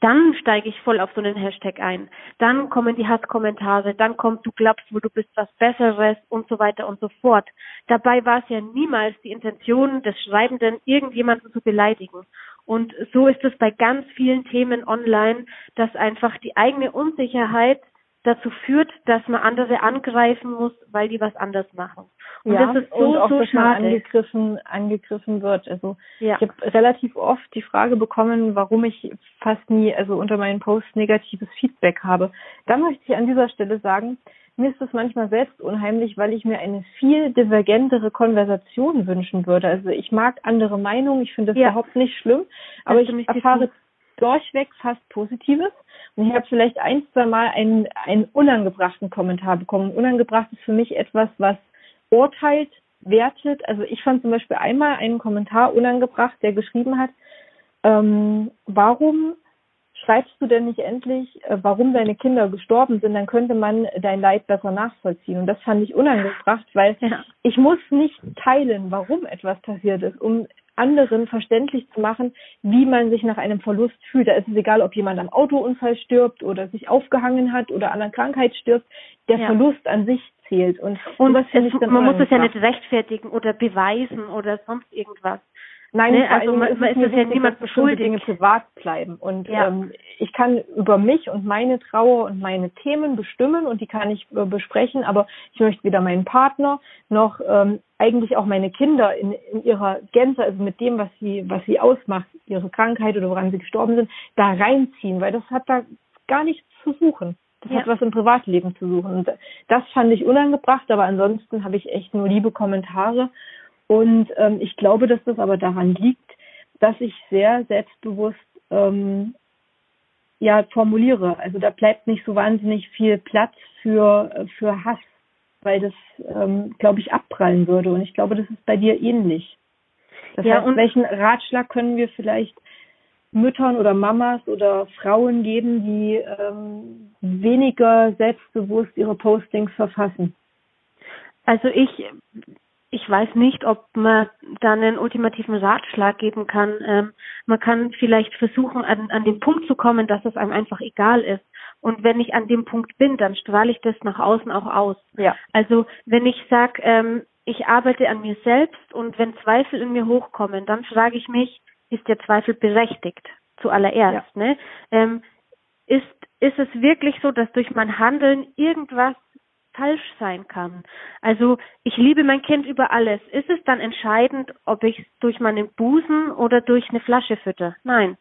dann steige ich voll auf so einen Hashtag ein. Dann kommen die Hasskommentare, dann kommt, du glaubst wo du bist was Besseres und so weiter und so fort. Dabei war es ja niemals die Intention des Schreibenden, irgendjemanden zu beleidigen. Und so ist es bei ganz vielen Themen online, dass einfach die eigene Unsicherheit dazu führt, dass man andere angreifen muss, weil die was anders machen. Und ja, das ist so, und auch, so dass schade. man angegriffen, angegriffen wird. Also ja. ich habe relativ oft die Frage bekommen, warum ich fast nie, also unter meinen Posts negatives Feedback habe. Da möchte ich an dieser Stelle sagen, mir ist es manchmal selbst unheimlich, weil ich mir eine viel divergentere Konversation wünschen würde. Also ich mag andere Meinungen, ich finde das ja. überhaupt nicht schlimm, aber ich erfahre durchweg fast Positives. Und ich habe vielleicht ein, zwei Mal einen, einen unangebrachten Kommentar bekommen. Unangebracht ist für mich etwas, was urteilt, wertet. Also ich fand zum Beispiel einmal einen Kommentar unangebracht, der geschrieben hat, ähm, warum schreibst du denn nicht endlich, äh, warum deine Kinder gestorben sind, dann könnte man dein Leid besser nachvollziehen. Und das fand ich unangebracht, weil ja. ich muss nicht teilen, warum etwas passiert ist, um anderen verständlich zu machen, wie man sich nach einem Verlust fühlt. Da ist es egal, ob jemand am Autounfall stirbt oder sich aufgehangen hat oder an einer Krankheit stirbt. Der ja. Verlust an sich zählt. Und, und was es, man muss es ja nicht rechtfertigen oder beweisen oder sonst irgendwas. Nein, ne? also man, ist, ist es ja niemand beschuldigt. Dinge privat bleiben. Und ja. ähm, ich kann über mich und meine Trauer und meine Themen bestimmen und die kann ich äh, besprechen, aber ich möchte weder meinen Partner noch ähm, eigentlich auch meine Kinder in, in ihrer Gänze, also mit dem, was sie, was sie ausmacht, ihre Krankheit oder woran sie gestorben sind, da reinziehen, weil das hat da gar nichts zu suchen. Das ja. hat was im Privatleben zu suchen. Und das fand ich unangebracht, aber ansonsten habe ich echt nur liebe Kommentare und ähm, ich glaube, dass das aber daran liegt, dass ich sehr selbstbewusst ähm, ja formuliere. Also da bleibt nicht so wahnsinnig viel Platz für für Hass, weil das ähm, glaube ich abprallen würde. Und ich glaube, das ist bei dir ähnlich. Das ja, heißt, welchen Ratschlag können wir vielleicht Müttern oder Mamas oder Frauen geben, die ähm, weniger selbstbewusst ihre Postings verfassen? Also ich ich weiß nicht, ob man da einen ultimativen Ratschlag geben kann. Ähm, man kann vielleicht versuchen, an, an den Punkt zu kommen, dass es einem einfach egal ist. Und wenn ich an dem Punkt bin, dann strahle ich das nach außen auch aus. Ja. Also wenn ich sage, ähm, ich arbeite an mir selbst und wenn Zweifel in mir hochkommen, dann frage ich mich, ist der Zweifel berechtigt? Zuallererst. Ja. Ne? Ähm, ist, ist es wirklich so, dass durch mein Handeln irgendwas falsch sein kann. Also ich liebe mein Kind über alles. Ist es dann entscheidend, ob ich es durch meinen Busen oder durch eine Flasche fütter? Nein.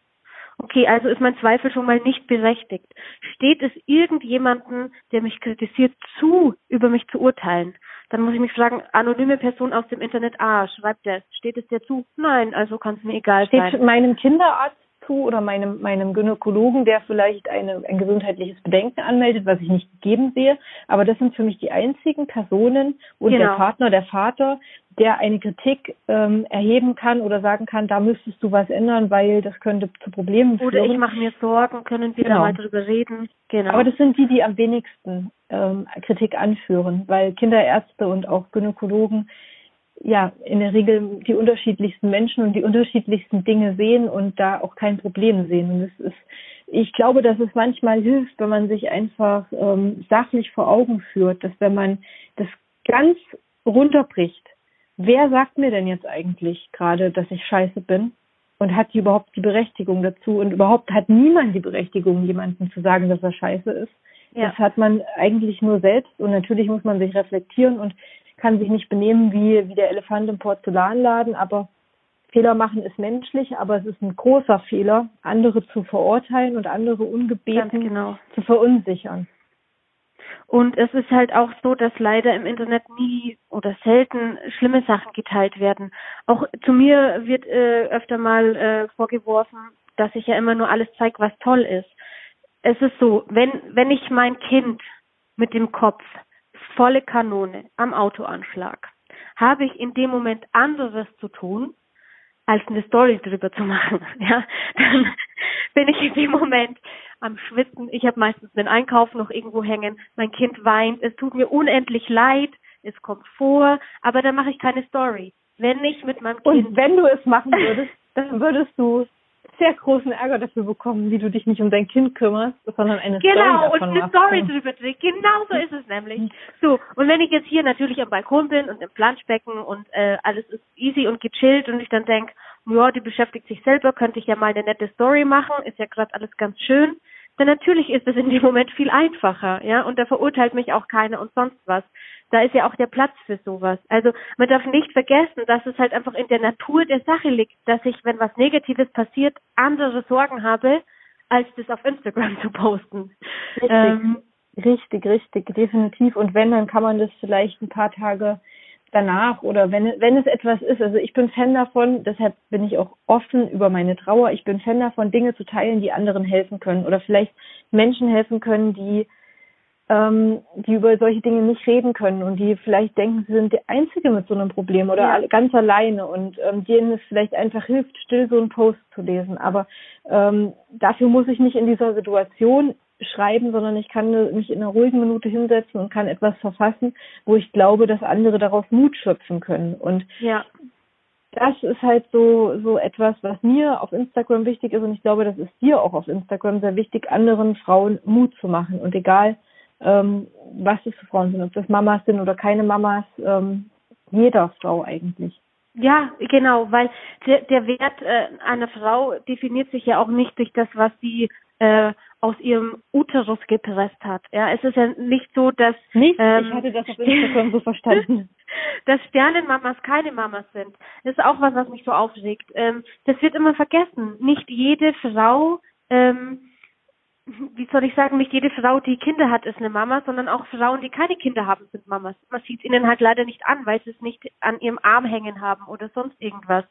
Okay, also ist mein Zweifel schon mal nicht berechtigt. Steht es irgendjemanden, der mich kritisiert, zu, über mich zu urteilen? Dann muss ich mich fragen, anonyme Person aus dem Internet, ah, schreibt der, steht es dir zu? Nein, also kann es mir egal Steht sein. Steht meinem Kinderarzt zu oder meinem, meinem Gynäkologen, der vielleicht eine, ein gesundheitliches Bedenken anmeldet, was ich nicht gegeben sehe. Aber das sind für mich die einzigen Personen und genau. der Partner, der Vater, der eine Kritik ähm, erheben kann oder sagen kann, da müsstest du was ändern, weil das könnte zu Problemen führen. Oder ich mache mir Sorgen, können wir genau. da mal drüber reden. Genau. Aber das sind die, die am wenigsten ähm, Kritik anführen, weil Kinderärzte und auch Gynäkologen ja in der Regel die unterschiedlichsten Menschen und die unterschiedlichsten Dinge sehen und da auch kein Problem sehen. Und es ist, ich glaube, dass es manchmal hilft, wenn man sich einfach ähm, sachlich vor Augen führt, dass wenn man das ganz runterbricht, wer sagt mir denn jetzt eigentlich gerade, dass ich scheiße bin? Und hat die überhaupt die Berechtigung dazu? Und überhaupt hat niemand die Berechtigung, jemandem zu sagen, dass er scheiße ist. Ja. Das hat man eigentlich nur selbst. Und natürlich muss man sich reflektieren und kann sich nicht benehmen wie, wie der Elefant im Porzellanladen, aber Fehler machen ist menschlich, aber es ist ein großer Fehler, andere zu verurteilen und andere ungebeten genau. zu verunsichern. Und es ist halt auch so, dass leider im Internet nie oder selten schlimme Sachen geteilt werden. Auch zu mir wird äh, öfter mal äh, vorgeworfen, dass ich ja immer nur alles zeige, was toll ist. Es ist so, wenn, wenn ich mein Kind mit dem Kopf volle Kanone am Autoanschlag, habe ich in dem Moment anderes zu tun, als eine Story drüber zu machen. Ja, dann bin ich in dem Moment am Schwitzen. Ich habe meistens den Einkauf noch irgendwo hängen. Mein Kind weint. Es tut mir unendlich leid. Es kommt vor. Aber dann mache ich keine Story. Wenn ich mit meinem Kind. Und wenn du es machen würdest, dann würdest du sehr großen Ärger dafür bekommen, wie du dich nicht um dein Kind kümmerst, sondern eine genau, Story davon und eine. Story drüber drehen. Genau so ist es nämlich. So, und wenn ich jetzt hier natürlich am Balkon bin und im Planschbecken und äh, alles ist easy und gechillt und ich dann denk, ja, die beschäftigt sich selber, könnte ich ja mal eine nette Story machen, ist ja gerade alles ganz schön, dann natürlich ist es in dem Moment viel einfacher, ja, und da verurteilt mich auch keiner und sonst was. Da ist ja auch der Platz für sowas. Also man darf nicht vergessen, dass es halt einfach in der Natur der Sache liegt, dass ich, wenn was Negatives passiert, andere Sorgen habe, als das auf Instagram zu posten. Richtig. Ähm, Richtig, richtig, definitiv. Und wenn, dann kann man das vielleicht ein paar Tage danach oder wenn, wenn es etwas ist. Also ich bin Fan davon, deshalb bin ich auch offen über meine Trauer. Ich bin Fan davon, Dinge zu teilen, die anderen helfen können oder vielleicht Menschen helfen können, die ähm, die über solche Dinge nicht reden können und die vielleicht denken, sie sind die Einzige mit so einem Problem oder Ja. ganz alleine und ähm, denen es vielleicht einfach hilft, still so einen Post zu lesen. Aber ähm, dafür muss ich nicht in dieser Situation schreiben, sondern ich kann mich in einer ruhigen Minute hinsetzen und kann etwas verfassen, wo ich glaube, dass andere daraus Mut schöpfen können. Und ja, das ist halt so, so etwas, was mir auf Instagram wichtig ist und ich glaube, das ist dir auch auf Instagram sehr wichtig, anderen Frauen Mut zu machen. Und egal, ähm, was es für Frauen sind, ob das Mamas sind oder keine Mamas, ähm, jeder Frau eigentlich. Ja, genau, weil der, der Wert äh, einer Frau definiert sich ja auch nicht durch das, was sie äh, aus ihrem Uterus gepresst hat. Ja, es ist ja nicht so, dass Nicht? ähm, ich hatte das auf Instagram so verstanden. dass Sternenmamas keine Mamas sind. Das ist auch was, was mich so aufregt. Ähm, das wird immer vergessen. Nicht jede Frau, ähm, wie soll ich sagen, nicht jede Frau, die Kinder hat, ist eine Mama, sondern auch Frauen, die keine Kinder haben, sind Mamas. Man sieht es ihnen halt leider nicht an, weil sie es nicht an ihrem Arm hängen haben oder sonst irgendwas.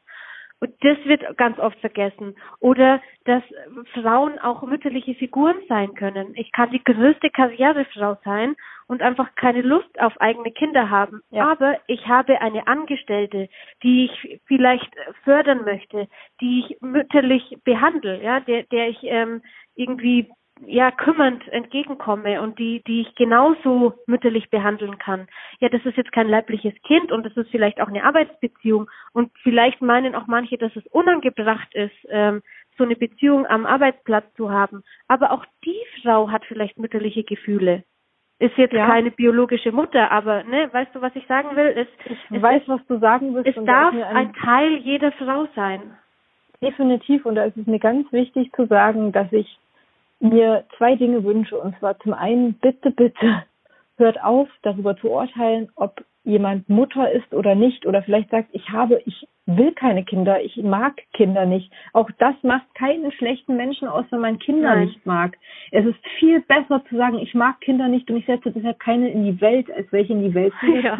Und das wird ganz oft vergessen. Oder dass Frauen auch mütterliche Figuren sein können. Ich kann die größte Karrierefrau sein und einfach keine Lust auf eigene Kinder haben. Ja. Aber ich habe eine Angestellte, die ich vielleicht fördern möchte, die ich mütterlich behandle, ja, der, der ich ähm, irgendwie ja kümmernd entgegenkomme und die die ich genauso mütterlich behandeln kann. Ja, das ist jetzt kein leibliches Kind und das ist vielleicht auch eine Arbeitsbeziehung und vielleicht meinen auch manche, dass es unangebracht ist, ähm, so eine Beziehung am Arbeitsplatz zu haben. Aber auch die Frau hat vielleicht mütterliche Gefühle. Ist jetzt Ja. keine biologische Mutter, aber ne, weißt du, was ich sagen will? Es, Ich es, weiß, was du sagen willst. es darf ein Teil jeder Frau sein. Definitiv. Und da ist es mir ganz wichtig zu sagen, dass ich mir zwei Dinge wünsche. Und zwar zum einen, bitte, bitte, hört auf, darüber zu urteilen, ob jemand Mutter ist oder nicht. Oder vielleicht sagt, ich habe, ich will keine Kinder, ich mag Kinder nicht. Auch das macht keinen schlechten Menschen aus, wenn man Kinder Nein. nicht mag. Es ist viel besser zu sagen, ich mag Kinder nicht und ich setze deshalb keine in die Welt, als welche in die Welt zu setzen. Ja.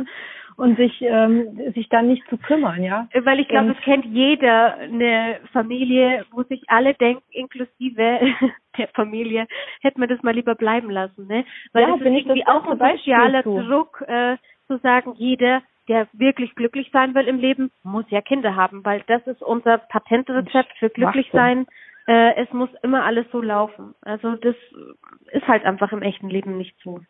Und sich, ähm, sich dann nicht zu kümmern, ja. Weil ich glaube, es kennt jeder eine Familie, wo sich alle denken, inklusive der Familie, hätte man das mal lieber bleiben lassen, ne? Weil Ja, das ist irgendwie das auch ein sozialer. Druck, äh, zu sagen, jeder, der wirklich glücklich sein will im Leben, muss ja Kinder haben, weil das ist unser Patentrezept für glücklich sein. Äh, es muss immer alles so laufen. Also das ist halt einfach im echten Leben nicht so.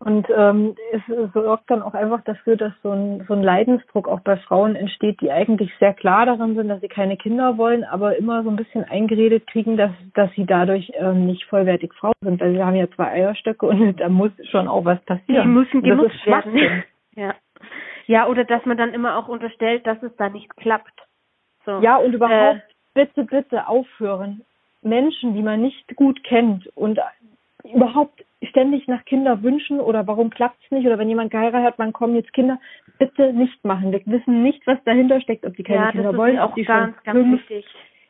Und ähm, es sorgt dann auch einfach dafür, dass so ein, so ein Leidensdruck auch bei Frauen entsteht, die eigentlich sehr klar darin sind, dass sie keine Kinder wollen, aber immer so ein bisschen eingeredet kriegen, dass, dass sie dadurch ähm, nicht vollwertig Frau sind, weil sie haben ja zwei Eierstöcke und da muss schon auch was passieren. Die müssen genutzt werden. Ja. Ja, oder dass man dann immer auch unterstellt, dass es da nicht klappt. So. Ja, und überhaupt, Äh, bitte, bitte aufhören. Menschen, die man nicht gut kennt und überhaupt ständig nach Kinder wünschen oder warum klappt's nicht oder wenn jemand geheiratet hat, man kommen jetzt Kinder, bitte nicht machen. Wir wissen nicht, was dahinter steckt, ob die keine ja, Kinder das ist wollen, ob auch die ganz, schon ganz fünf wichtig.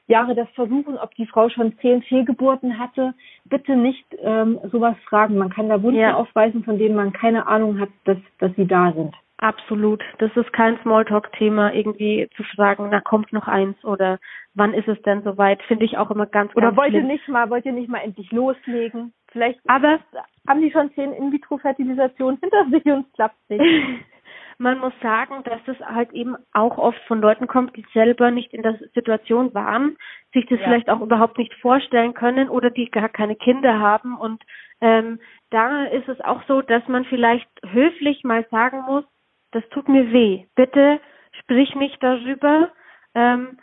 Jahre das versuchen, ob die Frau schon zehn Fehlgeburten hatte. Bitte nicht ähm, sowas fragen. Man kann da Wunden Ja. aufweisen, von denen man keine Ahnung hat, dass, dass sie da sind. Absolut. Das ist kein Smalltalk-Thema, irgendwie zu fragen, na kommt noch eins oder wann ist es denn soweit? Finde ich auch immer ganz, Oder ganz wollt ihr nicht mal, wollt ihr nicht mal endlich loslegen? Vielleicht Aber haben die schon zehn In-vitro-Fertilisationen hinter sich und es klappt nicht. man muss sagen, dass es halt eben auch oft von Leuten kommt, die selber nicht in der Situation waren, sich das ja. vielleicht auch überhaupt nicht vorstellen können oder die gar keine Kinder haben. Und ähm, da ist es auch so, dass man vielleicht höflich mal sagen muss, das tut mir weh. Bitte sprich nicht darüber. Ähm,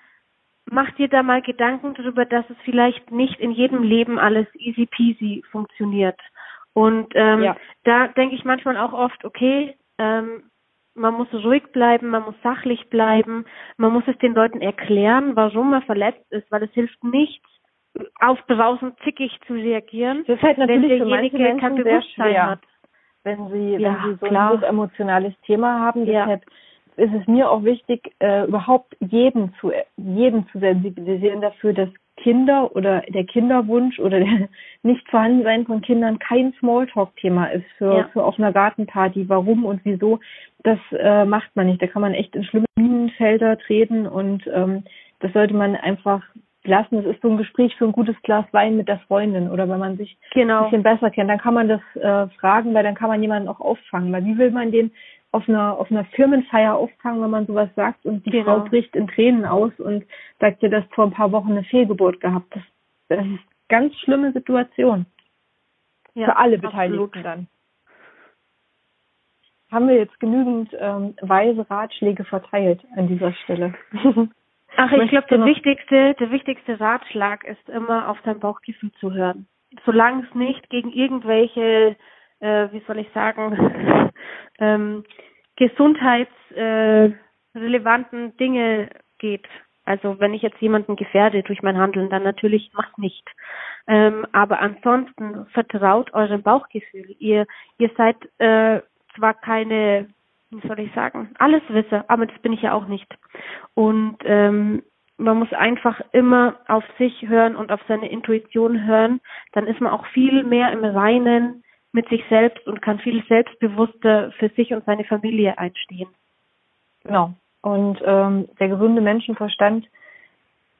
mach dir da mal Gedanken darüber, dass es vielleicht nicht in jedem Leben alles easy peasy funktioniert. Und ähm, ja. da denke ich manchmal auch oft, okay, ähm, man muss ruhig bleiben, man muss sachlich bleiben, man muss es den Leuten erklären, warum man verletzt ist, weil es hilft nichts, aufbrausend zickig zu reagieren, das ist halt natürlich wenn derjenige kein Bewusstsein hat. Wenn sie, ja, wenn sie so klar. ein hochemotionales Thema haben, ja. Ist es mir auch wichtig, äh, überhaupt jeden zu, jeden zu sensibilisieren dafür, dass Kinder oder der Kinderwunsch oder der Nicht-Vorhandensein von Kindern kein Smalltalk-Thema ist für, ja. für auf einer Gartenparty. Warum und wieso, das äh, macht man nicht. Da kann man echt in schlimme Minenfelder treten und ähm, das sollte man einfach lassen. Das ist so ein Gespräch für ein gutes Glas Wein mit der Freundin oder wenn man sich genau. ein bisschen besser kennt, dann kann man das äh, fragen, weil dann kann man jemanden auch auffangen. Weil wie will man den auf einer, auf einer Firmenfeier auffangen, wenn man sowas sagt und die genau. Frau bricht in Tränen aus und sagt dir, dass vor ein paar Wochen eine Fehlgeburt gehabt. Das, das ist eine ganz schlimme Situation. Ja, Für alle Beteiligten dann. Haben wir jetzt genügend ähm, weise Ratschläge verteilt an dieser Stelle? Ach, ich glaube, der wichtigste, der wichtigste Ratschlag ist immer auf dein Bauchgefühl zu hören. Solange es nicht gegen irgendwelche äh, wie soll ich sagen, ähm, gesundheitsrelevanten Dinge geht. Also wenn ich jetzt jemanden gefährde durch mein Handeln, dann natürlich macht nicht. Ähm, aber ansonsten vertraut eurem Bauchgefühl. Ihr, ihr seid äh, zwar keine, wie soll ich sagen, Alleswisser, aber das bin ich ja auch nicht. Und ähm, man muss einfach immer auf sich hören und auf seine Intuition hören. Dann ist man auch viel mehr im Reinen mit sich selbst und kann viel selbstbewusster für sich und seine Familie einstehen. Genau. Und ähm, der gesunde Menschenverstand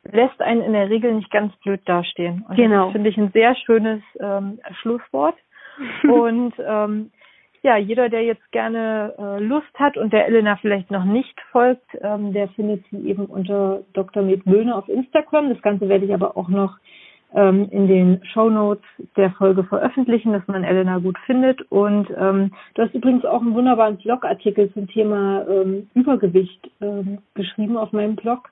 lässt einen in der Regel nicht ganz blöd dastehen. Und genau. Das finde ich ein sehr schönes ähm, Schlusswort. und ähm, ja, jeder, der jetzt gerne äh, Lust hat und der Elena vielleicht noch nicht folgt, ähm, der findet sie eben unter Dr. Med Möhne auf Instagram. Das Ganze werde ich aber auch noch ähm, in den Show Notes der Folge veröffentlichen, dass man Elena gut findet. Und ähm, du hast übrigens auch einen wunderbaren Blogartikel zum Thema ähm, Übergewicht ähm, geschrieben auf meinem Blog.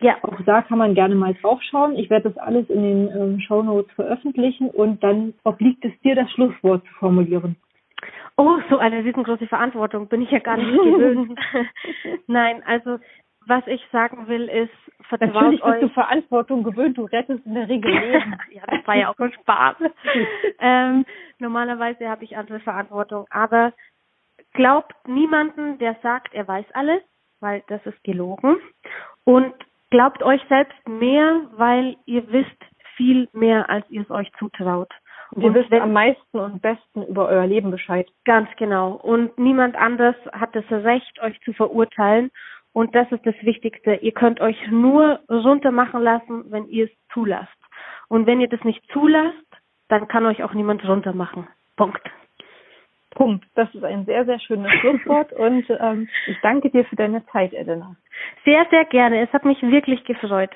Ja. Auch da kann man gerne mal draufschauen. Ich werde das alles in den ähm, Show Notes veröffentlichen und dann obliegt es dir, das Schlusswort zu formulieren. Oh, so eine riesengroße Verantwortung bin ich ja gar nicht gewöhnt. Nein, also was ich sagen will, ist, vertraut Natürlich bist euch. du Verantwortung gewöhnt, du rettest in der Regel Leben. ja, das war ja auch ein Spaß. ähm, normalerweise habe ich andere Verantwortung, aber glaubt niemanden, der sagt, er weiß alles, weil das ist gelogen. Und glaubt euch selbst mehr, weil ihr wisst viel mehr, als ihr es euch zutraut. Und ihr wisst am meisten und besten über euer Leben Bescheid. Ganz genau. Und niemand anders hat das Recht, euch zu verurteilen. Und das ist das Wichtigste. Ihr könnt euch nur runter machen lassen, wenn ihr es zulasst. Und wenn ihr das nicht zulasst, dann kann euch auch niemand runter machen. Punkt. Punkt. Das ist ein sehr, sehr schönes Schlusswort und ähm, ich danke dir für deine Zeit, Elena. Sehr, sehr gerne. Es hat mich wirklich gefreut.